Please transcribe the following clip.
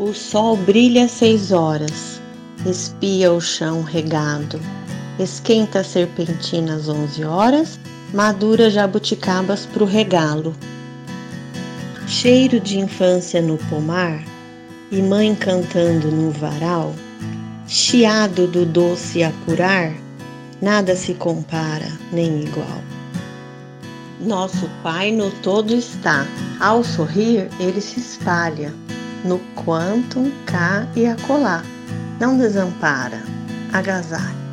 O sol brilha às seis horas, espia o chão regado, esquenta a serpentina às onze horas, madura jabuticabas pro regalo. Cheiro de infância no pomar e mãe cantando no varal, chiado do doce apurar, nada se compara nem igual. Nosso Pai no todo está, ao sorrir ele se espalha, no quantum cá e acolá, não desampara, agasalha.